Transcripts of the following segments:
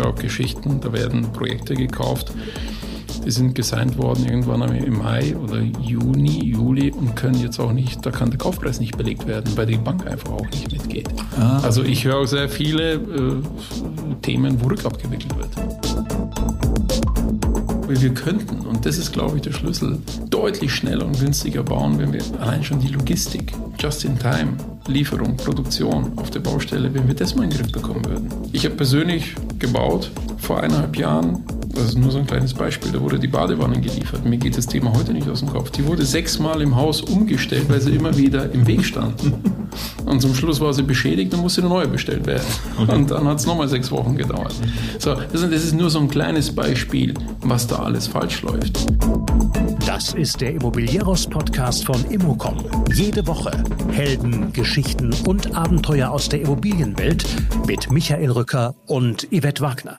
Höre auch Geschichten, da werden Projekte gekauft, die sind gesigned worden irgendwann im Mai oder Juni, Juli und können jetzt auch nicht, da kann der Kaufpreis nicht belegt werden, weil die Bank einfach auch nicht mitgeht. Ah. Also ich höre auch sehr viele äh, Themen, wo rückabgewickelt wird. Wir könnten, und das ist glaube ich der Schlüssel, deutlich schneller und günstiger bauen, wenn wir allein schon die Logistik, just in time, Lieferung, Produktion auf der Baustelle, wenn wir das mal in den Griff bekommen würden. Ich habe persönlich gebaut vor eineinhalb Jahren das ist nur so ein kleines Beispiel. Da wurde die Badewanne geliefert. Mir geht das Thema heute nicht aus dem Kopf. Die wurde sechsmal im Haus umgestellt, weil sie immer wieder im Weg standen. Und zum Schluss war sie beschädigt und musste eine neue bestellt werden. Okay. Und dann hat es nochmal sechs Wochen gedauert. So, das ist nur so ein kleines Beispiel, was da alles falsch läuft. Das ist der Immobilieros-Podcast von Immocom. Jede Woche Helden, Geschichten und Abenteuer aus der Immobilienwelt mit Michael Rücker und Yvette Wagner.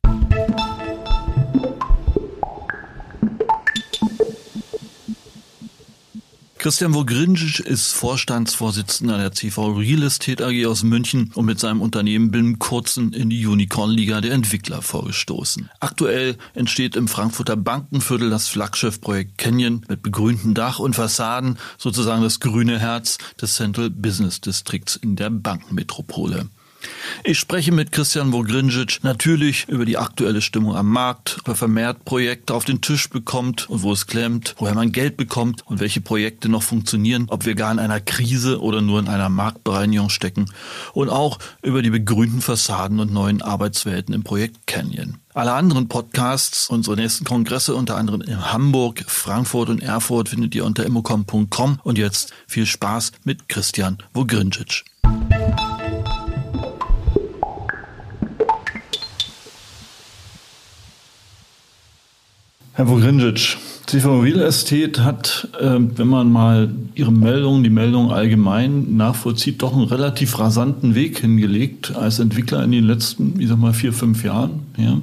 Christian Vogrinjic ist Vorstandsvorsitzender der CV Real Estate AG aus München und mit seinem Unternehmen binnen kurzem in die Unicorn-Liga der Entwickler vorgestoßen. Aktuell entsteht im Frankfurter Bankenviertel das Flaggschiffprojekt Canyon mit begrünten Dach und Fassaden, sozusagen das grüne Herz des Central Business Districts in der Bankenmetropole. Ich spreche mit Christian Vogrinjic natürlich über die aktuelle Stimmung am Markt, ob er vermehrt Projekte auf den Tisch bekommt und wo es klemmt, woher man Geld bekommt und welche Projekte noch funktionieren, ob wir gar in einer Krise oder nur in einer Marktbereinigung stecken und auch über die begrünten Fassaden und neuen Arbeitswelten im Projekt Canyon. Alle anderen Podcasts, unsere nächsten Kongresse unter anderem in Hamburg, Frankfurt und Erfurt findet ihr unter immocom.com und jetzt viel Spaß mit Christian Vogrinjic. Herr Vogrinjic, CV Real Estate hat, äh, wenn man mal Ihre Meldung, die Meldung allgemein nachvollzieht, doch einen relativ rasanten Weg hingelegt als Entwickler in den letzten, ich sag mal, vier, fünf Jahren. Ja.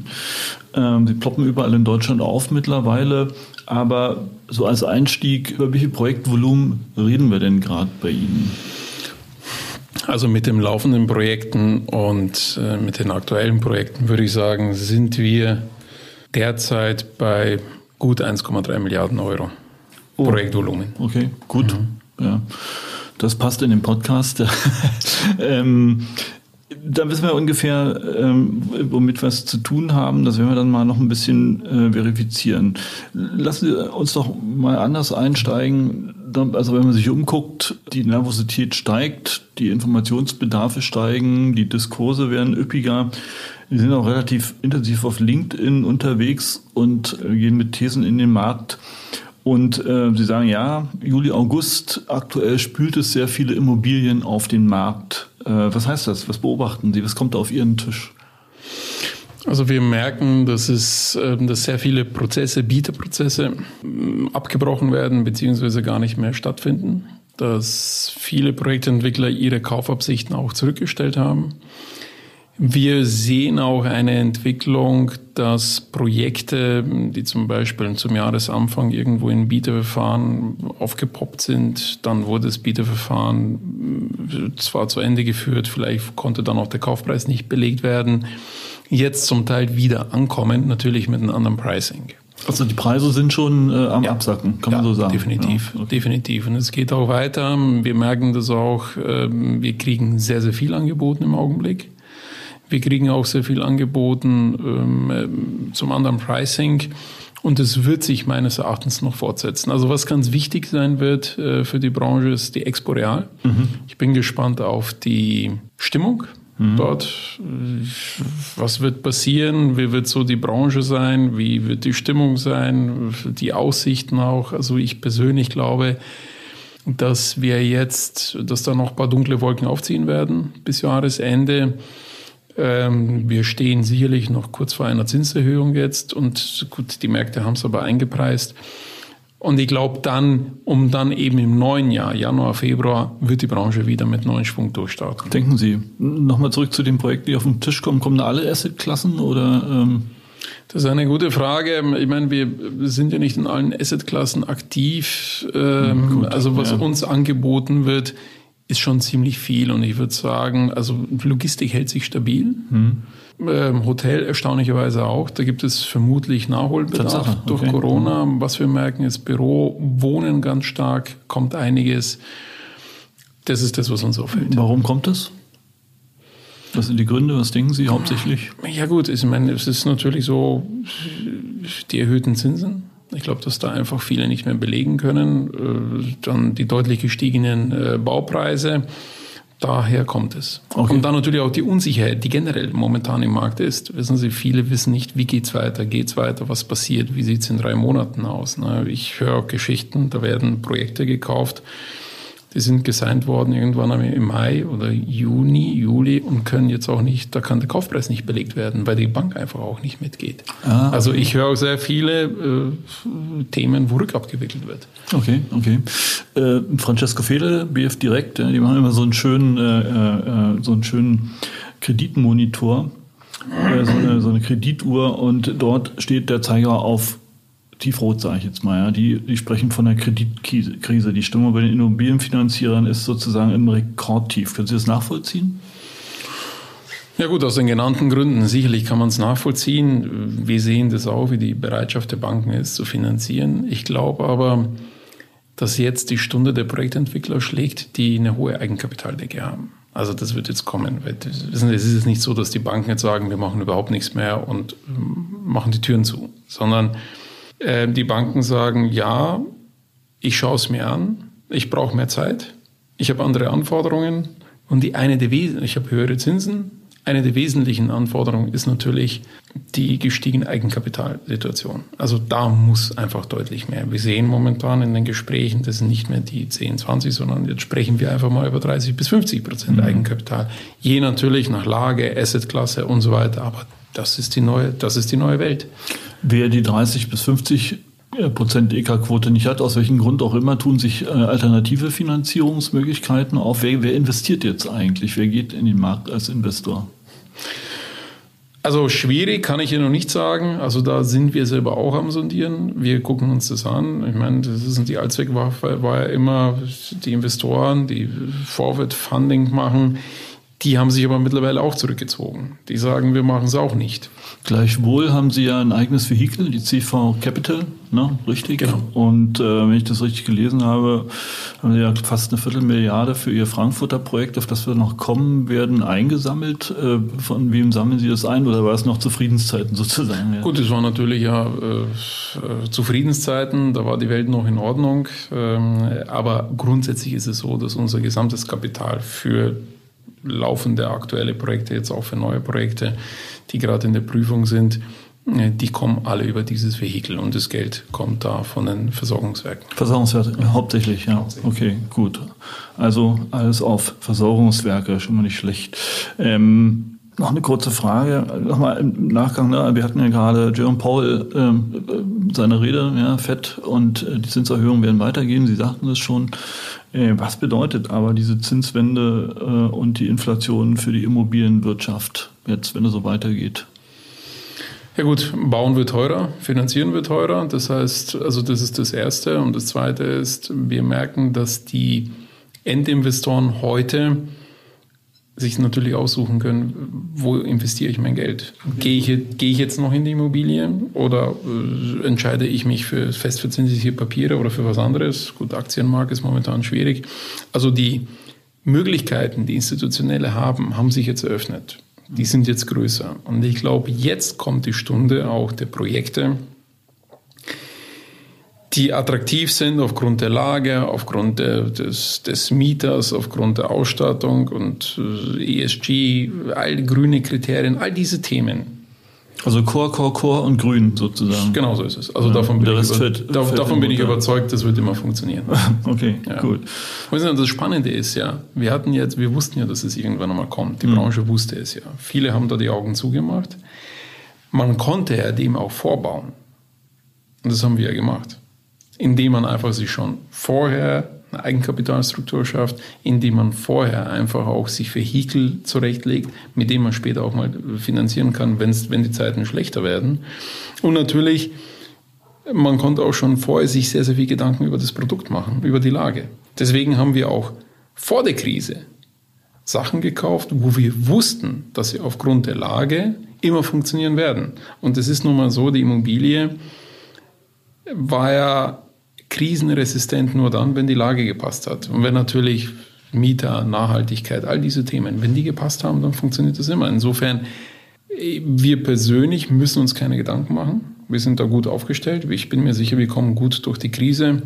Ähm, sie ploppen überall in Deutschland auf mittlerweile. Aber so als Einstieg, über welche Projektvolumen reden wir denn gerade bei Ihnen? Also mit den laufenden Projekten und äh, mit den aktuellen Projekten würde ich sagen, sind wir derzeit bei gut 1,3 Milliarden Euro oh. Projektvolumen. Okay, gut. Mhm. Ja. Das passt in den Podcast. ähm, da wissen wir ungefähr, ähm, womit wir es zu tun haben. Das werden wir dann mal noch ein bisschen äh, verifizieren. Lassen Sie uns doch mal anders einsteigen. Also wenn man sich umguckt, die Nervosität steigt, die Informationsbedarfe steigen, die Diskurse werden üppiger. Wir sind auch relativ intensiv auf LinkedIn unterwegs und äh, gehen mit Thesen in den Markt. Und äh, Sie sagen, ja, Juli, August, aktuell spült es sehr viele Immobilien auf den Markt. Äh, was heißt das? Was beobachten Sie? Was kommt da auf Ihren Tisch? Also wir merken, dass es, ähm, dass sehr viele Prozesse, Bieterprozesse ähm, abgebrochen werden beziehungsweise gar nicht mehr stattfinden, dass viele Projektentwickler ihre Kaufabsichten auch zurückgestellt haben. Wir sehen auch eine Entwicklung, dass Projekte, die zum Beispiel zum Jahresanfang irgendwo in Bieterverfahren aufgepoppt sind, dann wurde das Bieterverfahren zwar zu Ende geführt, vielleicht konnte dann auch der Kaufpreis nicht belegt werden, jetzt zum Teil wieder ankommen, natürlich mit einem anderen Pricing. Also die Preise sind schon äh, am ja. Absacken, kann ja, man so sagen. Definitiv, ja, definitiv. Und es geht auch weiter. Wir merken das auch, äh, wir kriegen sehr, sehr viel angeboten im Augenblick. Wir kriegen auch sehr viel angeboten ähm, äh, zum anderen Pricing. Und es wird sich meines Erachtens noch fortsetzen. Also was ganz wichtig sein wird äh, für die Branche ist die Expo Real. Mhm. Ich bin gespannt auf die Stimmung mhm. dort. Was wird passieren? Wie wird so die Branche sein? Wie wird die Stimmung sein? Die Aussichten auch. Also ich persönlich glaube, dass wir jetzt, dass da noch ein paar dunkle Wolken aufziehen werden bis Jahresende. Ähm, wir stehen sicherlich noch kurz vor einer Zinserhöhung jetzt und gut, die Märkte haben es aber eingepreist. Und ich glaube dann, um dann eben im neuen Jahr, Januar, Februar, wird die Branche wieder mit neuen Schwung durchstarten. Denken Sie, nochmal zurück zu den Projekten, die auf den Tisch kommen, kommen da alle Assetklassen oder? Ähm das ist eine gute Frage. Ich meine, wir sind ja nicht in allen Assetklassen aktiv. Ähm, Gut, also was ja. uns angeboten wird, ist schon ziemlich viel und ich würde sagen, also Logistik hält sich stabil. Hm. Ähm, Hotel erstaunlicherweise auch. Da gibt es vermutlich Nachholbedarf okay. durch Corona. Was wir merken ist Büro, Wohnen ganz stark, kommt einiges. Das ist das, was uns auffällt. Warum kommt das? Was sind die Gründe? Was denken Sie hauptsächlich? Ja gut, ich meine, es ist natürlich so die erhöhten Zinsen. Ich glaube, dass da einfach viele nicht mehr belegen können. Äh, dann die deutlich gestiegenen äh, Baupreise. Daher kommt es. Okay. Und dann natürlich auch die Unsicherheit, die generell momentan im Markt ist. Wissen Sie, viele wissen nicht, wie geht's weiter, geht's weiter, was passiert, wie sieht's in drei Monaten aus. Ich höre auch Geschichten, da werden Projekte gekauft, die sind gesigned worden irgendwann im Mai oder Juni, Juli und können jetzt auch nicht, da kann der Kaufpreis nicht belegt werden, weil die Bank einfach auch nicht mitgeht. Ah. Also ich höre auch sehr viele äh, Themen, wo rückabgewickelt wird. Okay, okay. Äh, Francesco Fede, BF Direkt, die machen immer so einen schönen, äh, äh, so einen schönen Kreditmonitor, äh, so eine, so eine Kredituhr und dort steht der Zeiger auf tiefrot, sage ich jetzt mal. Ja. Die, die sprechen von der Kreditkrise. Die Stimmung bei den Immobilienfinanzierern ist sozusagen im Rekordtief. Können Sie das nachvollziehen? Ja gut, aus den genannten Gründen. Sicherlich kann man es nachvollziehen. Wir sehen das auch, wie die Bereitschaft der Banken ist, zu finanzieren. Ich glaube aber, dass jetzt die Stunde der Projektentwickler schlägt, die eine hohe Eigenkapitaldecke haben. Also das wird jetzt kommen. Es ist jetzt nicht so, dass die Banken jetzt sagen, wir machen überhaupt nichts mehr und ähm, machen die Türen zu, sondern äh, die Banken sagen, ja, ich schaue es mir an, ich brauche mehr Zeit, ich habe andere Anforderungen und die eine der ich habe höhere Zinsen. Eine der wesentlichen Anforderungen ist natürlich die gestiegene Eigenkapitalsituation. Also da muss einfach deutlich mehr. Wir sehen momentan in den Gesprächen, das sind nicht mehr die 10, 20, sondern jetzt sprechen wir einfach mal über 30 bis 50 Prozent mhm. Eigenkapital. Je natürlich nach Lage, Assetklasse und so weiter. Aber das ist die neue, das ist die neue Welt. Wer die 30 bis 50 äh, Prozent EK-Quote nicht hat, aus welchem Grund auch immer, tun sich äh, alternative Finanzierungsmöglichkeiten auf. Wer, wer investiert jetzt eigentlich? Wer geht in den Markt als Investor? Also schwierig kann ich hier noch nicht sagen. Also da sind wir selber auch am Sondieren. Wir gucken uns das an. Ich meine, das ist die Allzweckwaffe, war ja immer die Investoren, die Forward Funding machen die haben sich aber mittlerweile auch zurückgezogen. Die sagen, wir machen es auch nicht. Gleichwohl haben sie ja ein eigenes Vehikel, die CV Capital, ne? richtig? Genau. Und äh, wenn ich das richtig gelesen habe, haben sie ja fast eine Viertelmilliarde für ihr Frankfurter Projekt, auf das wir noch kommen werden, eingesammelt. Äh, von wem sammeln Sie das ein oder war es noch zu Friedenszeiten sozusagen? Ja? Gut, es war natürlich ja äh, äh, zu Friedenszeiten, da war die Welt noch in Ordnung. Ähm, aber grundsätzlich ist es so, dass unser gesamtes Kapital für laufende aktuelle Projekte, jetzt auch für neue Projekte, die gerade in der Prüfung sind, äh, die kommen alle über dieses Vehikel und das Geld kommt da von den Versorgungswerken. Versorgungswerke, hauptsächlich, ja. Hauptsächlich. Okay, gut. Also alles auf Versorgungswerke, schon mal nicht schlecht. Ähm, noch eine kurze Frage, nochmal im Nachgang. Ne? Wir hatten ja gerade Jerome Paul äh, seine Rede, ja, Fett und äh, die Zinserhöhungen werden weitergehen. Sie sagten es schon. Äh, was bedeutet aber diese Zinswende äh, und die Inflation für die Immobilienwirtschaft jetzt, wenn es so weitergeht? Ja gut, bauen wird teurer, finanzieren wird teurer. Das heißt, also das ist das Erste. Und das Zweite ist, wir merken, dass die Endinvestoren heute sich natürlich aussuchen können, wo investiere ich mein Geld? Gehe ich, gehe ich jetzt noch in die Immobilie oder äh, entscheide ich mich für festverzinsliche Papiere oder für was anderes? Gut, Aktienmarkt ist momentan schwierig. Also die Möglichkeiten, die Institutionelle haben, haben sich jetzt eröffnet. Die sind jetzt größer. Und ich glaube, jetzt kommt die Stunde auch der Projekte, die attraktiv sind aufgrund der Lage, aufgrund der, des, des Mieters, aufgrund der Ausstattung und äh, ESG, all die grüne Kriterien, all diese Themen. Also Core, Core, Core und Grün sozusagen. Genau so ist es. Also ja, davon bin, ich, über, da, davon bin ich überzeugt, das wird immer funktionieren. okay, ja. gut. Und das Spannende ist ja, wir hatten jetzt, wir wussten ja, dass es irgendwann einmal kommt. Die mhm. Branche wusste es ja. Viele haben da die Augen zugemacht. Man konnte ja dem auch vorbauen. Und das haben wir ja gemacht indem man einfach sich schon vorher eine Eigenkapitalstruktur schafft, indem man vorher einfach auch sich Vehikel zurechtlegt, mit denen man später auch mal finanzieren kann, wenn's, wenn die Zeiten schlechter werden. Und natürlich, man konnte auch schon vorher sich sehr, sehr viel Gedanken über das Produkt machen, über die Lage. Deswegen haben wir auch vor der Krise Sachen gekauft, wo wir wussten, dass sie aufgrund der Lage immer funktionieren werden. Und es ist nun mal so, die Immobilie war ja krisenresistent nur dann, wenn die Lage gepasst hat. Und wenn natürlich Mieter, Nachhaltigkeit, all diese Themen, wenn die gepasst haben, dann funktioniert das immer. Insofern, wir persönlich müssen uns keine Gedanken machen. Wir sind da gut aufgestellt. Ich bin mir sicher, wir kommen gut durch die Krise.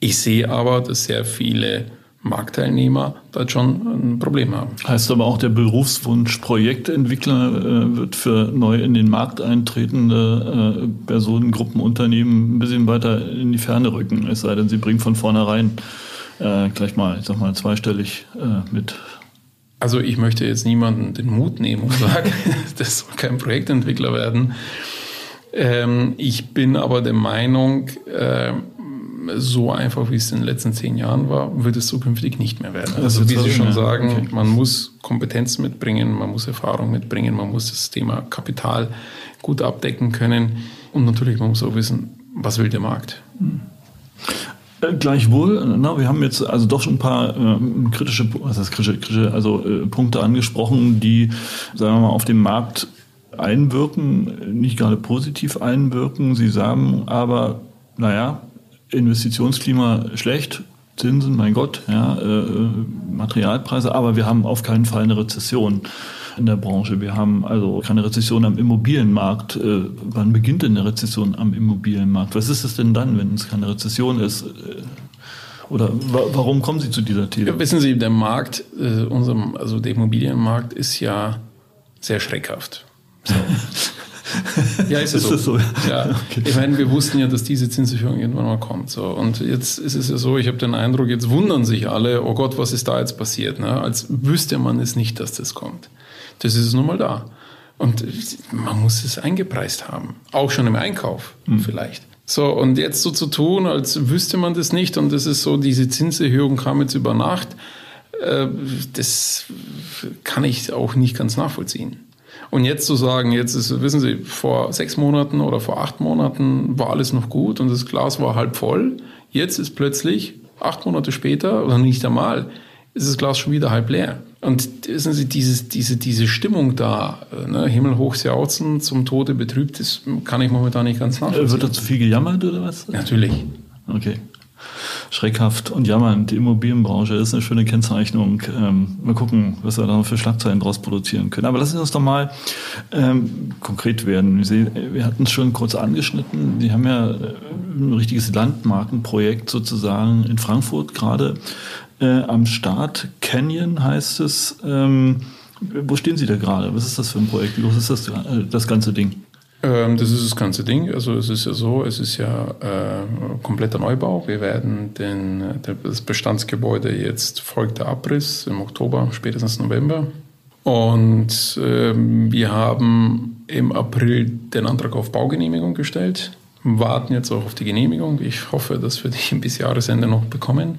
Ich sehe aber, dass sehr viele Marktteilnehmer da schon ein Problem haben. Heißt aber auch, der Berufswunsch Projektentwickler äh, wird für neu in den Markt eintretende äh, Personengruppen, Unternehmen ein bisschen weiter in die Ferne rücken. Es sei denn, sie bringen von vornherein äh, gleich mal, ich sag mal, zweistellig äh, mit. Also ich möchte jetzt niemanden den Mut nehmen und sagen, das soll kein Projektentwickler werden. Ähm, ich bin aber der Meinung, äh, so einfach wie es in den letzten zehn Jahren war, wird es zukünftig nicht mehr werden. Also wie Sie schon sagen, okay. man muss Kompetenz mitbringen, man muss Erfahrung mitbringen, man muss das Thema Kapital gut abdecken können und natürlich man muss auch wissen, was will der Markt. Hm. Äh, gleichwohl, na, wir haben jetzt also doch schon ein paar äh, kritische, was heißt kritische, kritische also äh, Punkte angesprochen, die, sagen wir mal, auf den Markt einwirken, nicht gerade positiv einwirken. Sie sagen aber, naja, Investitionsklima schlecht, Zinsen, mein Gott, ja, äh, Materialpreise, aber wir haben auf keinen Fall eine Rezession in der Branche. Wir haben also keine Rezession am Immobilienmarkt. Äh, wann beginnt denn eine Rezession am Immobilienmarkt? Was ist es denn dann, wenn es keine Rezession ist? Äh, oder wa warum kommen Sie zu dieser These? Ja, wissen Sie, der Markt, äh, unserem, also der Immobilienmarkt ist ja sehr schreckhaft. So. Ja, ist, ist so. so? Ja. Okay. Ich meine, wir wussten ja, dass diese Zinserhöhung irgendwann mal kommt. So. Und jetzt ist es ja so, ich habe den Eindruck, jetzt wundern sich alle, oh Gott, was ist da jetzt passiert? Ne? Als wüsste man es nicht, dass das kommt. Das ist nun mal da. Und man muss es eingepreist haben. Auch schon im Einkauf mhm. vielleicht. So, und jetzt so zu tun, als wüsste man das nicht und das ist so, diese Zinserhöhung kam jetzt über Nacht, äh, das kann ich auch nicht ganz nachvollziehen. Und jetzt zu sagen, jetzt ist, wissen Sie, vor sechs Monaten oder vor acht Monaten war alles noch gut und das Glas war halb voll. Jetzt ist plötzlich, acht Monate später, oder nicht einmal, ist das Glas schon wieder halb leer. Und wissen Sie, dieses, diese, diese Stimmung da, ne, himmelhoch jauchzen, zum Tode betrübt, das kann ich momentan nicht ganz nachvollziehen. Wird da zu viel gejammert oder was? Natürlich. Okay schreckhaft und jammernd. Die Immobilienbranche ist eine schöne Kennzeichnung. Ähm, mal gucken, was wir da für Schlagzeilen draus produzieren können. Aber lassen Sie uns doch mal ähm, konkret werden. Sie, wir hatten es schon kurz angeschnitten. Sie haben ja äh, ein richtiges Landmarkenprojekt sozusagen in Frankfurt gerade äh, am Start. Canyon heißt es. Ähm, wo stehen Sie da gerade? Was ist das für ein Projekt? Wie groß ist das, äh, das ganze Ding? Ähm, das ist das ganze Ding. Also es ist ja so, es ist ja äh, kompletter Neubau. Wir werden den, das Bestandsgebäude jetzt folgt der Abriss im Oktober, spätestens November. Und ähm, wir haben im April den Antrag auf Baugenehmigung gestellt, warten jetzt auch auf die Genehmigung. Ich hoffe, dass wir die bis Jahresende noch bekommen.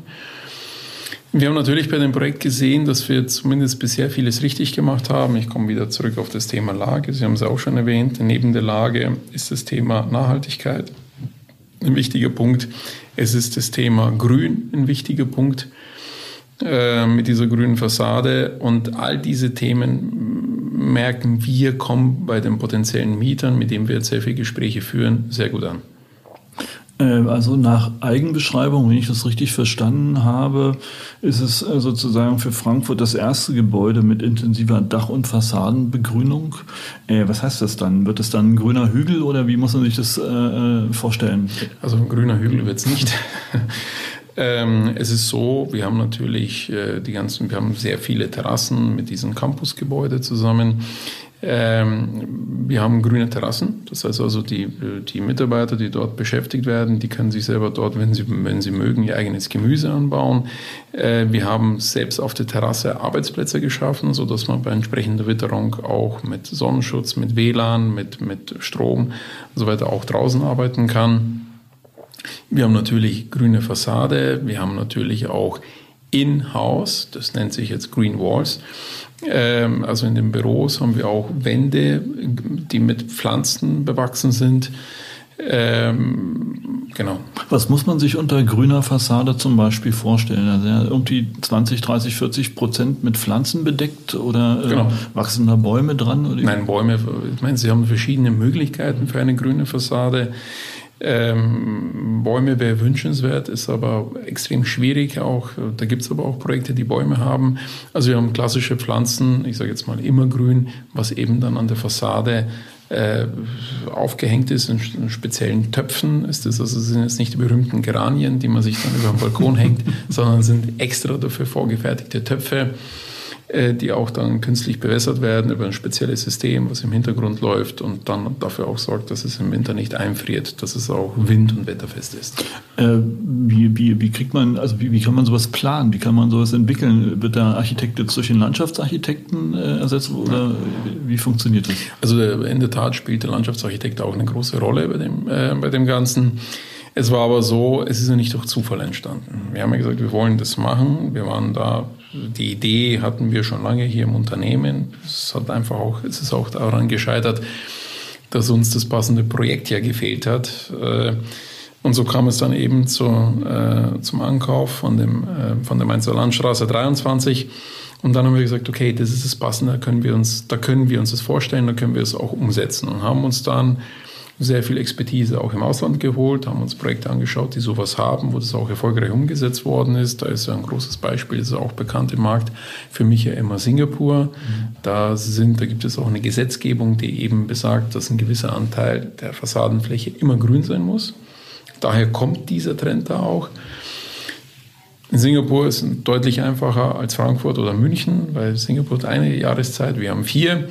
Wir haben natürlich bei dem Projekt gesehen, dass wir zumindest bisher vieles richtig gemacht haben. Ich komme wieder zurück auf das Thema Lage. Sie haben es auch schon erwähnt. Neben der Lage ist das Thema Nachhaltigkeit ein wichtiger Punkt. Es ist das Thema Grün ein wichtiger Punkt äh, mit dieser grünen Fassade. Und all diese Themen merken wir, kommen bei den potenziellen Mietern, mit denen wir jetzt sehr viele Gespräche führen, sehr gut an. Äh, also nach Eigenbeschreibung, wenn ich das richtig verstanden habe, ist es äh, sozusagen für Frankfurt das erste Gebäude mit intensiver Dach- und Fassadenbegrünung. Äh, was heißt das dann? Wird es dann ein grüner Hügel oder wie muss man sich das vorstellen? Also ein grüner Hügel wird es nicht. Ähm, es ist so, wir haben natürlich die ganzen, wir haben sehr viele Terrassen mit diesem Campusgebäude zusammen. Ähm, wir haben grüne Terrassen, das heißt also die, die Mitarbeiter, die dort beschäftigt werden, die können sich selber dort, wenn sie, wenn sie mögen, ihr eigenes Gemüse anbauen. Äh, wir haben selbst auf der Terrasse Arbeitsplätze geschaffen, sodass man bei entsprechender Witterung auch mit Sonnenschutz, mit WLAN, mit, mit Strom und so weiter auch draußen arbeiten kann. Wir haben natürlich grüne Fassade, wir haben natürlich auch in-house, das nennt sich jetzt Green Walls. Ähm, also in den Büros haben wir auch Wände, die mit Pflanzen bewachsen sind. Ähm, genau. Was muss man sich unter grüner Fassade zum Beispiel vorstellen? Also ja, irgendwie 20, 30, 40 Prozent mit Pflanzen bedeckt oder äh, genau. wachsen da Bäume dran? Oder? Nein, Bäume, ich meine, Sie haben verschiedene Möglichkeiten für eine grüne Fassade. Ähm, Bäume wäre wünschenswert, ist aber extrem schwierig auch. Da gibt es aber auch Projekte, die Bäume haben. Also wir haben klassische Pflanzen, ich sage jetzt mal immergrün, was eben dann an der Fassade äh, aufgehängt ist in, in, speziellen Töpfen. Ist das also sind jetzt nicht die berühmten Geranien, die man sich dann über den Balkon hängt, sondern sind extra dafür vorgefertigte Töpfe die auch dann künstlich bewässert werden über ein spezielles System, was im Hintergrund läuft und dann dafür auch sorgt, dass es im Winter nicht einfriert, dass es auch wind- und wetterfest ist. Äh, wie, wie, wie kriegt man, also wie, wie kann man sowas planen? Wie kann man sowas entwickeln? Wird der Architekt jetzt durch den Landschaftsarchitekten äh, ersetzt oder wie funktioniert das? Also in der Tat spielt der Landschaftsarchitekt auch eine große Rolle bei dem, äh, bei dem Ganzen. Es war aber so, es ist ja nicht durch Zufall entstanden. Wir haben ja gesagt, wir wollen das machen. Wir waren da die Idee hatten wir schon lange hier im Unternehmen. Es hat einfach auch, es ist auch daran gescheitert, dass uns das passende Projekt ja gefehlt hat. Äh, und so kam es dann eben zu, äh, zum Ankauf von, dem, äh, von der Mainzer Landstraße 23. Und dann haben wir gesagt, okay, das ist das Passende, da können wir uns, da können wir uns das vorstellen, da können wir es auch umsetzen. Und haben uns dann sehr viel Expertise auch im Ausland geholt, haben uns Projekte angeschaut, die sowas haben, wo das auch erfolgreich umgesetzt worden ist. Da ist ja ein großes Beispiel, das ist auch bekannt im Markt, für mich ja immer Singapur. Mhm. Da, sind, da gibt es auch eine Gesetzgebung, die eben besagt, dass ein gewisser Anteil der Fassadenfläche immer grün sein muss. Daher kommt dieser Trend da auch. In Singapur ist es deutlich einfacher als Frankfurt oder München, weil Singapur hat eine Jahreszeit, wir haben vier.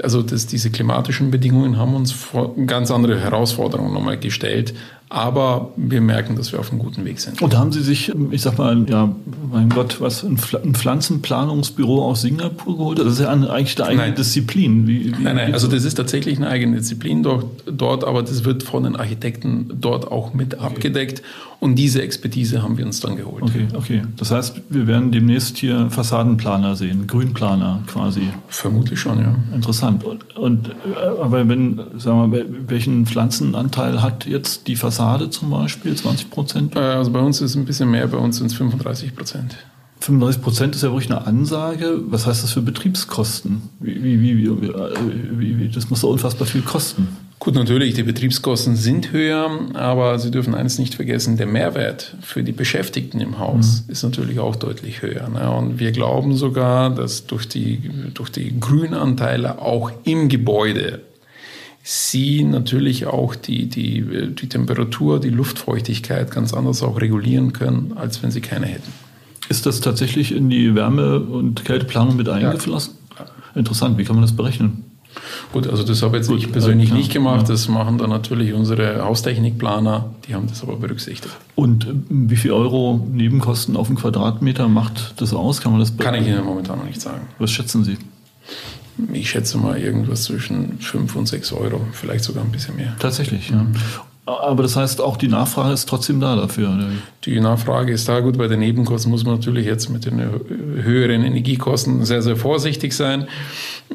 Also das, diese klimatischen Bedingungen haben uns vor ganz andere Herausforderungen nochmal gestellt, aber wir merken, dass wir auf einem guten Weg sind. Und da haben Sie sich, ich sag mal, ja, mein Gott, was, ein Pflanzenplanungsbüro aus Singapur geholt? Das ist ja eigentlich eine eigene nein. Disziplin. Wie, wie, nein, nein, also das ist tatsächlich eine eigene Disziplin dort, dort, aber das wird von den Architekten dort auch mit okay. abgedeckt. Und diese Expertise haben wir uns dann geholt. Okay, okay. Das heißt, wir werden demnächst hier Fassadenplaner sehen, Grünplaner quasi. Vermutlich schon, ja. Interessant. Und, und äh, aber wenn, sagen wir, welchen Pflanzenanteil hat jetzt die Fassade? Fassade zum Beispiel, 20 Prozent? Äh, also bei uns ist es ein bisschen mehr, bei uns sind es 35 Prozent. 35 Prozent ist ja wirklich eine Ansage. Was heißt das für Betriebskosten? Wie, wie, wie, wie, das muss so unfassbar viel kosten. Gut, natürlich, die Betriebskosten sind höher, aber Sie dürfen eines nicht vergessen, der Mehrwert für die Beschäftigten im Haus mhm. ist natürlich auch deutlich höher. Ne? Und wir glauben sogar, dass durch die, durch die Grünanteile auch im Gebäude sie natürlich auch die, die, die Temperatur, die Luftfeuchtigkeit ganz anders auch regulieren können, als wenn sie keine hätten. Ist das tatsächlich in die Wärme- und Kälteplanung mit eingeflossen? Ja. Interessant, wie kann man das berechnen? Gut, also das habe jetzt Gut, ich persönlich äh, nicht gemacht. Ja. Das machen dann natürlich unsere Haustechnikplaner. Die haben das aber berücksichtigt. Und äh, wie viel Euro Nebenkosten auf den Quadratmeter macht das aus? Kann man das? Kann ich Ihnen momentan noch nicht sagen. Was schätzen Sie? Ich schätze mal irgendwas zwischen 5 und 6 Euro, vielleicht sogar ein bisschen mehr. Tatsächlich, ja. Aber das heißt, auch die Nachfrage ist trotzdem da dafür. Oder? Die Nachfrage ist da. Gut, bei den Nebenkosten muss man natürlich jetzt mit den höheren Energiekosten sehr, sehr vorsichtig sein.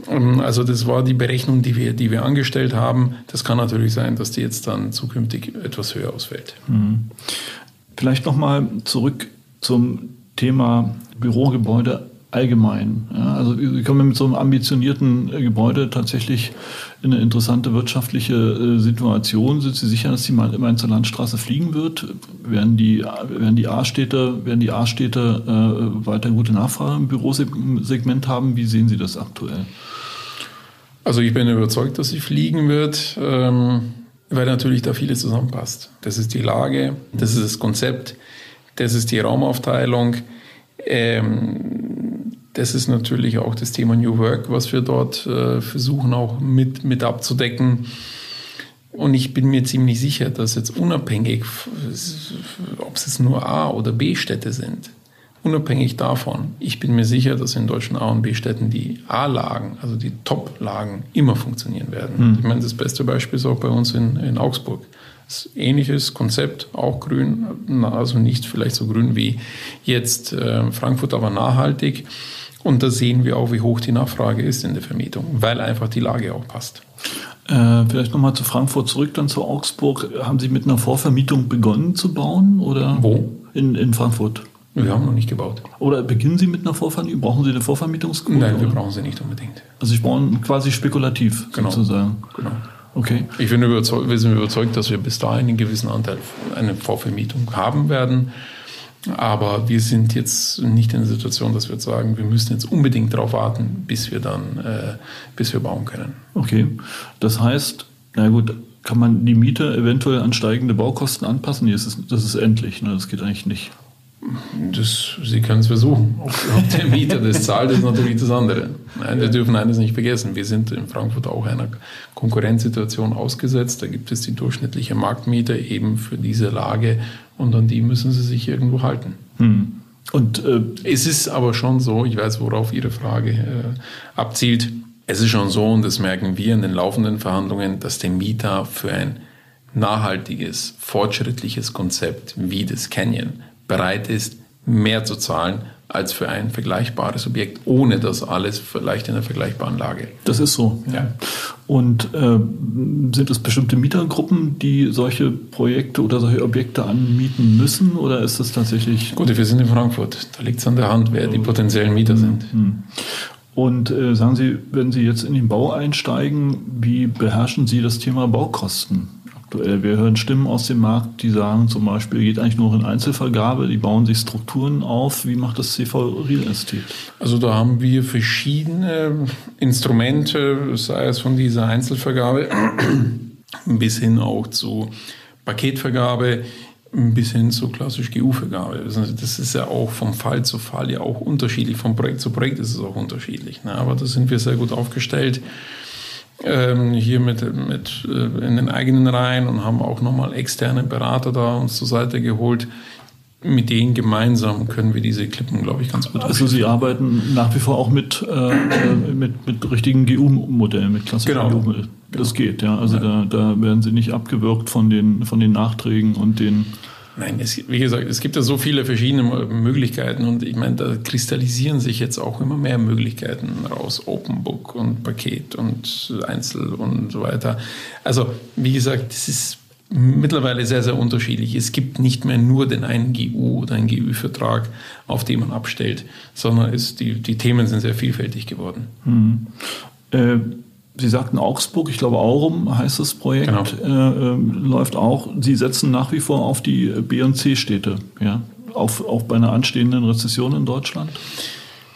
Ähm, also das war die Berechnung, die wir, die wir angestellt haben. Das kann natürlich sein, dass die jetzt dann zukünftig etwas höher ausfällt. Mhm. Vielleicht nochmal zurück zum Thema Bürogebäude allgemein. Ja, also wir kommen mit so einem ambitionierten äh, Gebäude tatsächlich in eine interessante wirtschaftliche äh, Situation. Sind Sie sicher, dass die Mainzer Landstraße fliegen wird? Werden die, werden die A-Städte, werden die A-Städte äh, weiter gute Nachfrage im Bürosegment haben? Wie sehen Sie das aktuell? Also ich bin überzeugt, dass sie fliegen wird, ähm, weil natürlich da vieles zusammenpasst. Das ist die Lage, das ist das Konzept, das ist die Raumaufteilung. Ähm, das ist natürlich auch das Thema New Work, was wir dort äh, versuchen auch mit, mit abzudecken. Und ich bin mir ziemlich sicher, dass jetzt unabhängig, ob es jetzt nur A- oder B-Städte sind, unabhängig davon, ich bin mir sicher, dass in deutschen A- und B-Städten die A-Lagen, also die Top-Lagen, immer funktionieren werden. Mhm. Ich meine, das beste Beispiel ist auch bei uns in, in Augsburg. Ähnliches Konzept, auch grün, also nicht vielleicht so grün wie jetzt äh, Frankfurt, aber nachhaltig. Und da sehen wir auch, wie hoch die Nachfrage ist in der Vermietung, weil einfach die Lage auch passt. Äh, vielleicht nochmal zu Frankfurt zurück, dann zu Augsburg. Haben Sie mit einer Vorvermietung begonnen zu bauen? Oder Wo? In, in Frankfurt. Wir haben noch nicht gebaut. Oder beginnen Sie mit einer Vorvermietung? Brauchen Sie eine Vorvermietungsquote? Nein, wir oder? brauchen sie nicht unbedingt. Also Sie bauen quasi spekulativ Genau. sozusagen. Genau. Okay. Ich bin überzeugt, wir sind überzeugt, dass wir bis dahin einen gewissen Anteil eine Vorvermietung haben werden. Aber wir sind jetzt nicht in der Situation, dass wir jetzt sagen, wir müssen jetzt unbedingt darauf warten, bis wir dann, äh, bis wir bauen können. Okay. Das heißt, na gut, kann man die Miete eventuell an steigende Baukosten anpassen? Nee, das ist, das ist endlich. Ne? Das geht eigentlich nicht. Das, Sie können es versuchen. Ob, ob der Mieter das zahlt, ist natürlich das andere. Nein, wir dürfen eines nicht vergessen. Wir sind in Frankfurt auch einer Konkurrenzsituation ausgesetzt. Da gibt es die durchschnittliche Marktmiete eben für diese Lage und an die müssen Sie sich irgendwo halten. Hm. Und äh, Es ist aber schon so, ich weiß, worauf Ihre Frage äh, abzielt. Es ist schon so, und das merken wir in den laufenden Verhandlungen, dass der Mieter für ein nachhaltiges, fortschrittliches Konzept wie das Canyon bereit ist, mehr zu zahlen als für ein vergleichbares Objekt, ohne das alles vielleicht in einer vergleichbaren Lage. das ist so. Ja. Und äh, sind es bestimmte Mietergruppen, die solche Projekte oder solche Objekte anmieten müssen? Oder ist es tatsächlich Gut, wir sind in Frankfurt. Da liegt es an der Hand, wer die potenziellen Mieter sind. Und äh, sagen Sie, wenn Sie jetzt in den Bau einsteigen, wie beherrschen Sie das Thema Baukosten Wir hören Stimmen aus dem Markt, die sagen zum Beispiel, geht eigentlich nur in Einzelvergabe, die bauen sich Strukturen auf. Wie macht das CV Real Estate? Also da haben wir verschiedene Instrumente, sei es von dieser Einzelvergabe bis hin auch zu Paketvergabe, bis hin zu klassisch GU-Vergabe. Also Das ist ja auch vom Fall zu Fall ja auch unterschiedlich. Von Projekt zu Projekt ist es auch unterschiedlich. Ne? Aber da sind wir sehr gut aufgestellt. Ähm, hier mit, mit äh, in den eigenen Reihen und haben auch nochmal externe Berater da uns zur Seite geholt. Mit denen gemeinsam können wir diese Klippen, glaube ich, ganz gut Also Sie arbeiten nach wie vor auch mit, äh, mit, mit richtigen GU-Modellen, mit klassischen Genau. GU-Modellen. Das geht, ja. Also Da, da werden Sie nicht abgewürgt von den, von den Nachträgen und den Nein, es, wie gesagt, es gibt ja so viele verschiedene Möglichkeiten und ich meine, da kristallisieren sich jetzt auch immer mehr Möglichkeiten raus. Open Book und Paket und Einzel und so weiter. Also, wie gesagt, das ist mittlerweile sehr, sehr unterschiedlich. Es gibt nicht mehr nur den einen GU oder einen GU-Vertrag, auf den man abstellt, sondern es, die, die Themen sind sehr vielfältig geworden. Äh, Sie sagten Augsburg, ich glaube Aurum heißt das Projekt, Genau. äh, ähm, läuft auch. Sie setzen nach wie vor auf die B- und C-Städte, ja, auf, auch bei einer anstehenden Rezession in Deutschland.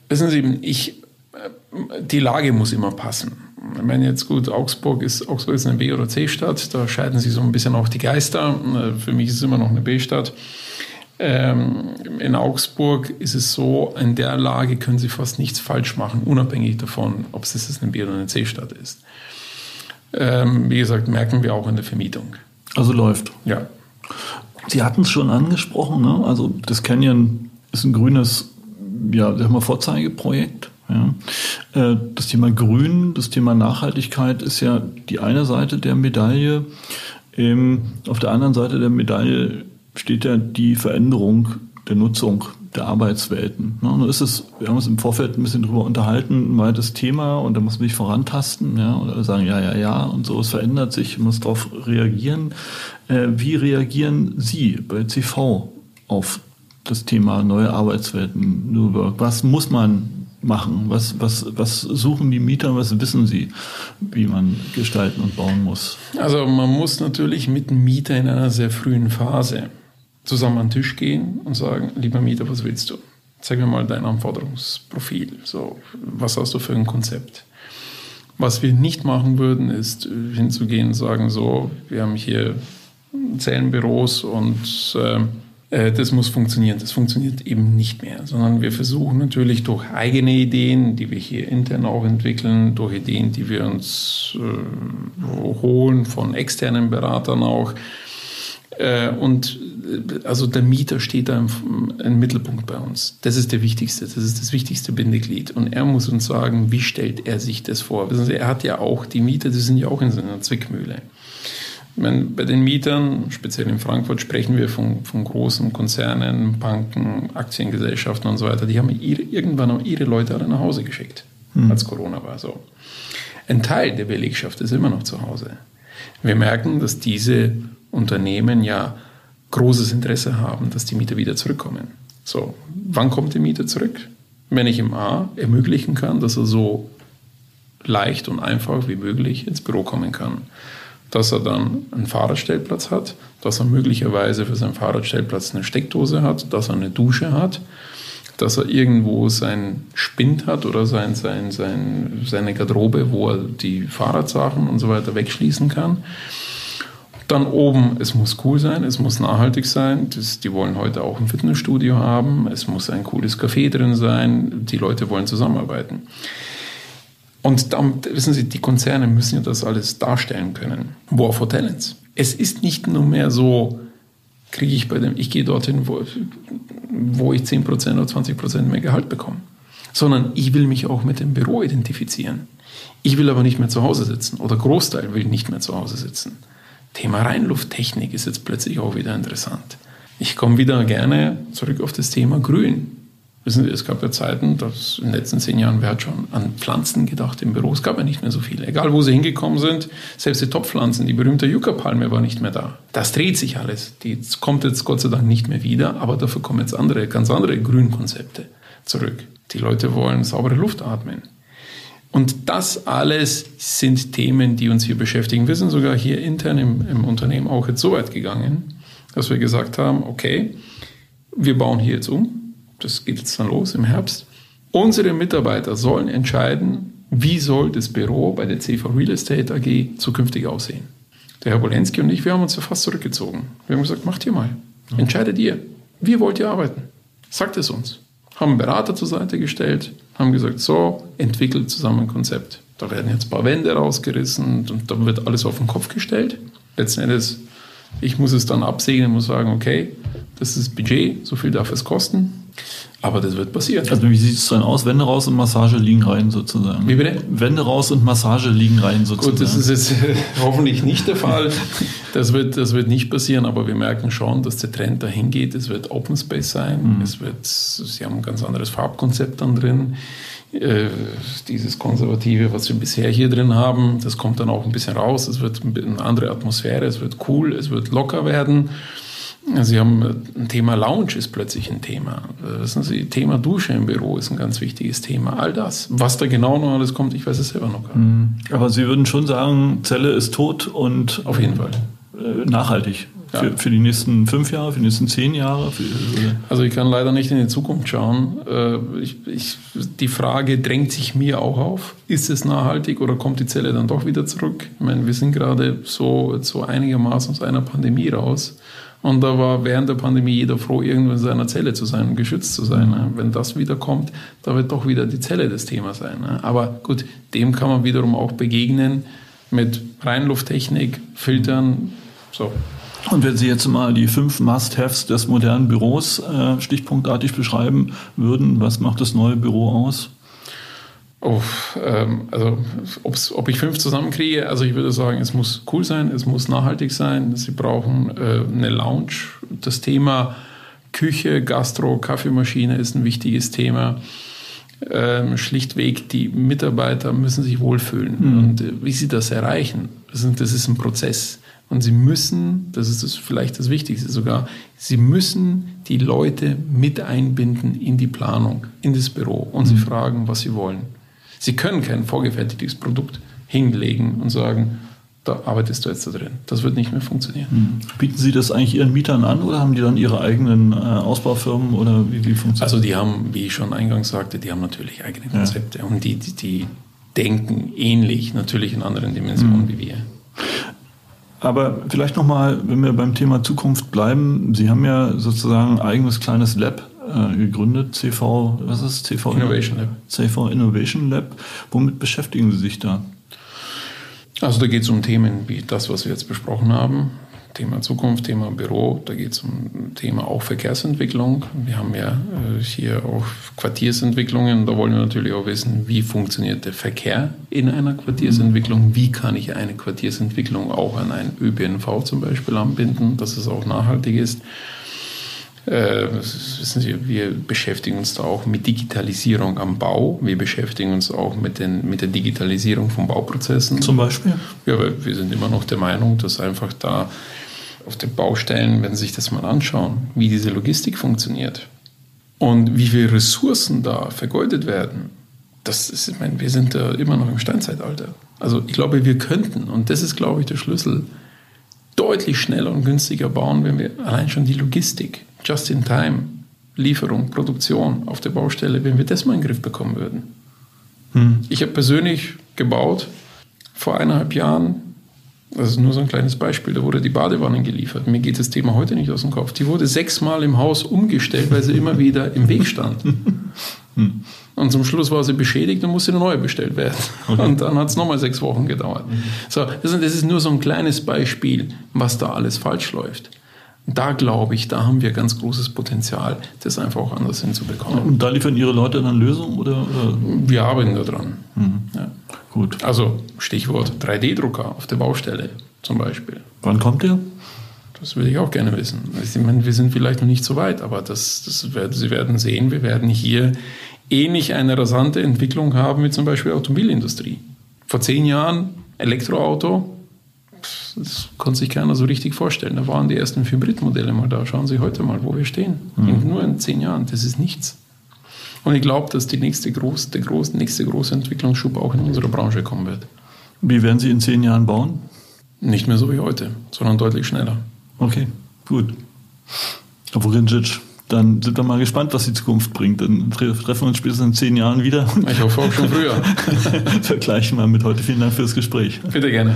Wissen Sie, ich, äh, die Lage muss immer passen. Ich meine jetzt gut, Augsburg ist, Augsburg ist eine B- oder C-Stadt, da scheiden sich so ein bisschen auch die Geister. Äh, Für mich ist es immer noch eine B-Stadt. Ähm, in Augsburg ist es so, in der Lage können Sie fast nichts falsch machen, unabhängig davon, ob es jetzt eine B- oder eine C-Stadt ist. Ähm, wie gesagt, merken wir auch in der Vermietung. Also läuft. Ja, Sie hatten es schon angesprochen, ne? also das Canyon ist ein grünes ja, sagen wir, Vorzeigeprojekt. Ja. Äh, Das Thema Grün, das Thema Nachhaltigkeit ist ja die eine Seite der Medaille. Ähm, Auf der anderen Seite der Medaille steht ja die Veränderung der Nutzung der Arbeitswelten. Ne? Nun ist es, wir haben uns im Vorfeld ein bisschen drüber unterhalten, ein weites Thema und da muss man sich vorantasten, ja, oder sagen, ja, ja, ja, und so, es verändert sich, muss darauf reagieren. Äh, Wie reagieren Sie bei CV auf das Thema neue Arbeitswelten, New Work? Was muss man machen? Was, was, was suchen die Mieter? Was wissen sie, wie man gestalten und bauen muss? Also man muss natürlich mit dem Mieter in einer sehr frühen Phase zusammen an den Tisch gehen und sagen, lieber Mieter, was willst du? Zeig mir mal dein Anforderungsprofil. So, was hast du für ein Konzept? Was wir nicht machen würden, ist hinzugehen und sagen, so, wir haben hier zehn Büros und äh, äh, das muss funktionieren. Das funktioniert eben nicht mehr, sondern wir versuchen natürlich durch eigene Ideen, die wir hier intern auch entwickeln, durch Ideen, die wir uns äh, holen von externen Beratern auch. Äh, und äh, also der Mieter steht da im, im Mittelpunkt bei uns. Das ist der wichtigste, das ist das wichtigste Bindeglied. Und er muss uns sagen, wie stellt er sich das vor? Sie, er hat ja auch, die Mieter, die sind ja auch in seiner Zwickmühle. Wenn bei den Mietern, speziell in Frankfurt, sprechen wir von, von großen Konzernen, Banken, Aktiengesellschaften und so weiter. Die haben ihre, irgendwann auch ihre Leute alle nach Hause geschickt, mhm. als Corona war so. Ein Teil der Belegschaft ist immer noch zu Hause. Wir merken, dass diese Unternehmen ja großes Interesse haben, dass die Mieter wieder zurückkommen. So, wann kommt der Mieter zurück? Wenn ich ihm A ermöglichen kann, dass er so leicht und einfach wie möglich ins Büro kommen kann. Dass er dann einen Fahrradstellplatz hat, dass er möglicherweise für seinen Fahrradstellplatz eine Steckdose hat, dass er eine Dusche hat, dass er irgendwo seinen Spind hat oder sein, sein, sein, seine Garderobe, wo er die Fahrradsachen und so weiter wegschließen kann. Dann oben, es muss cool sein, es muss nachhaltig sein. Das, die wollen heute auch ein Fitnessstudio haben. Es muss ein cooles Café drin sein. Die Leute wollen zusammenarbeiten. Und dann, wissen Sie, die Konzerne müssen ja das alles darstellen können. War for Talents. Es ist nicht nur mehr so, kriege ich bei dem, ich gehe dorthin, wo, wo ich 10% oder 20% mehr Gehalt bekomme. Sondern ich will mich auch mit dem Büro identifizieren. Ich will aber nicht mehr zu Hause sitzen oder Großteil will nicht mehr zu Hause sitzen. Thema Reinlufttechnik ist jetzt plötzlich auch wieder interessant. Ich komme wieder gerne zurück auf das Thema Grün. Wissen Sie, es gab ja Zeiten, dass in den letzten zehn Jahren, wer hat schon an Pflanzen gedacht im Büro? Es gab ja nicht mehr so viele. Egal, wo sie hingekommen sind, selbst die Topfpflanzen, die berühmte Yucca-Palme war nicht mehr da. Das dreht sich alles. Die kommt jetzt Gott sei Dank nicht mehr wieder, aber dafür kommen jetzt andere, ganz andere Grünkonzepte zurück. Die Leute wollen saubere Luft atmen. Und das alles sind Themen, die uns hier beschäftigen. Wir sind sogar hier intern im, im Unternehmen auch jetzt so weit gegangen, dass wir gesagt haben, okay, wir bauen hier jetzt um das geht jetzt dann los im Herbst. Unsere Mitarbeiter sollen entscheiden, wie soll das Büro bei der CV Real Estate AG zukünftig aussehen. Der Herr Wolenski und ich, wir haben uns ja fast zurückgezogen. Wir haben gesagt, macht ihr mal. Entscheidet ihr. Wie wollt ihr arbeiten? Sagt es uns. Haben einen Berater zur Seite gestellt, haben gesagt, so, entwickelt zusammen ein Konzept. Da werden jetzt ein paar Wände rausgerissen und dann wird alles auf den Kopf gestellt. Letzten Endes, ich muss es dann absegnen und muss sagen, okay, das ist das Budget, so viel darf es kosten. Aber das wird passieren. Also wie sieht es dann aus? Wände raus und Massage liegen rein sozusagen. Wie bitte? Wände raus und Massage liegen rein sozusagen. Gut, das ist jetzt hoffentlich nicht der Fall. Das wird, das wird nicht passieren, aber wir merken schon, dass der Trend dahin geht. Es wird Open Space sein. Mhm. Es wird, Sie haben ein ganz anderes Farbkonzept dann drin. Äh, dieses Konservative, was wir bisher hier drin haben, das kommt dann auch ein bisschen raus. Es wird eine andere Atmosphäre, es wird cool, es wird locker werden. Sie haben äh, ein Thema Lounge ist plötzlich ein Thema. Äh, wissen Sie, Thema Dusche im Büro ist ein ganz wichtiges Thema. All das. Was da genau noch alles kommt, ich weiß es selber noch gar nicht. Mhm. Aber Sie würden schon sagen, Zelle ist tot und auf jeden Fall äh, nachhaltig. Ja. Für, für, die nächsten fünf Jahre, für die nächsten zehn Jahre? Für, also ich kann leider nicht in die Zukunft schauen. Ich, ich, die Frage drängt sich mir auch auf. Ist es nachhaltig oder kommt die Zelle dann doch wieder zurück? Ich meine, wir sind gerade so, so einigermaßen aus einer Pandemie raus. Und da war während der Pandemie jeder froh, irgendwo in seiner Zelle zu sein und geschützt zu sein. Wenn das wieder kommt, da wird doch wieder die Zelle das Thema sein. Aber gut, dem kann man wiederum auch begegnen mit Reinlufttechnik, Filtern. So. Und wenn Sie jetzt mal die fünf Must-Haves des modernen Büros äh, stichpunktartig beschreiben würden, was macht das neue Büro aus? Oh, ähm, also ob ich fünf zusammenkriege, also ich würde sagen, es muss cool sein, es muss nachhaltig sein. Sie brauchen äh, eine Lounge. Das Thema Küche, Gastro, Kaffeemaschine ist ein wichtiges Thema. Ähm, schlichtweg, die Mitarbeiter müssen sich wohlfühlen. Mhm. Und äh, wie sie das erreichen, das ist, das ist ein Prozess. Und sie müssen, das ist das vielleicht das Wichtigste sogar, sie müssen die Leute mit einbinden in die Planung, in das Büro und mhm. sie fragen, was sie wollen. Sie können kein vorgefertigtes Produkt hinlegen und sagen, da arbeitest du jetzt da drin. Das wird nicht mehr funktionieren. Hm. Bieten Sie das eigentlich Ihren Mietern an oder haben die dann ihre eigenen äh, Ausbaufirmen oder wie, wie funktioniert Also die haben, wie ich schon eingangs sagte, die haben natürlich eigene Konzepte ja. und die, die, die, denken ähnlich, natürlich in anderen Dimensionen mhm. wie wir. Aber vielleicht nochmal, wenn wir beim Thema Zukunft bleiben, Sie haben ja sozusagen ein eigenes kleines Lab äh, gegründet, CV, was ist CV? Innovation Lab. CV Innovation Lab. Womit beschäftigen Sie sich da? Also da geht es um Themen wie das, was wir jetzt besprochen haben. Thema Zukunft, Thema Büro, da geht es um Thema auch Verkehrsentwicklung. Wir haben ja äh, hier auch Quartiersentwicklungen. Da wollen wir natürlich auch wissen, wie funktioniert der Verkehr in einer Quartiersentwicklung? Wie kann ich eine Quartiersentwicklung auch an einen ÖPNV zum Beispiel anbinden, dass es auch nachhaltig ist? Äh, Sie, wir beschäftigen uns da auch mit Digitalisierung am Bau. Wir beschäftigen uns auch mit, den, mit der Digitalisierung von Bauprozessen. Zum Beispiel? Ja, weil wir sind immer noch der Meinung, dass einfach da auf den Baustellen, wenn Sie sich das mal anschauen, wie diese Logistik funktioniert und wie viele Ressourcen da vergeudet werden, das ist, ich meine, wir sind da immer noch im Steinzeitalter. Also ich glaube, wir könnten, und das ist, glaube ich, der Schlüssel, deutlich schneller und günstiger bauen, wenn wir allein schon die Logistik, Just-in-Time, Lieferung, Produktion auf der Baustelle, wenn wir das mal in den Griff bekommen würden. Hm. Ich habe persönlich gebaut vor eineinhalb Jahren, das ist nur so ein kleines Beispiel, da wurde die Badewanne geliefert. Mir geht das Thema heute nicht aus dem Kopf. Die wurde sechsmal im Haus umgestellt, weil sie immer wieder im Weg stand. Hm. Und zum Schluss war sie beschädigt und musste eine neue bestellt werden. Okay. Und dann hat es nochmal sechs Wochen gedauert. Mhm. So, das ist nur so ein kleines Beispiel, was da alles falsch läuft. Da glaube ich, da haben wir ganz großes Potenzial, das einfach auch anders hinzubekommen. Und da liefern Ihre Leute dann Lösungen? Oder, oder? Wir arbeiten daran. Mhm. Ja. Gut. Also Stichwort 3D-Drucker auf der Baustelle zum Beispiel. Wann kommt der? Das würde ich auch gerne wissen. Ich meine, wir sind vielleicht noch nicht so weit, aber das, das werden, Sie werden sehen, wir werden hier ähnlich eine rasante Entwicklung haben wie zum Beispiel Automobilindustrie. Vor zehn Jahren Elektroauto, das konnte sich keiner so richtig vorstellen. Da waren die ersten Hybridmodelle mal da. Schauen Sie heute mal, wo wir stehen. Mhm. Nur in zehn Jahren, das ist nichts. Und ich glaube, dass die nächste groß, der groß, nächste große Entwicklungsschub auch in unserer Branche kommen wird. Wie werden Sie in zehn Jahren bauen? Nicht mehr so wie heute, sondern deutlich schneller. Okay, gut. Herr Vorincic, dann sind wir mal gespannt, was die Zukunft bringt. Dann treffen wir uns spätestens in zehn Jahren wieder. Ich hoffe auch schon früher. Vergleichen wir mit heute. Vielen Dank fürs Gespräch. Bitte gerne.